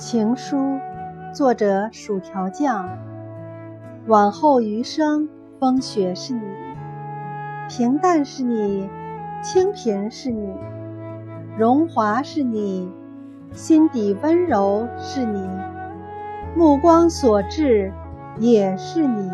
情书作者薯条酱。往后余生风雪是你平淡是你清贫是你荣华是你心底温柔是你目光所至也是你。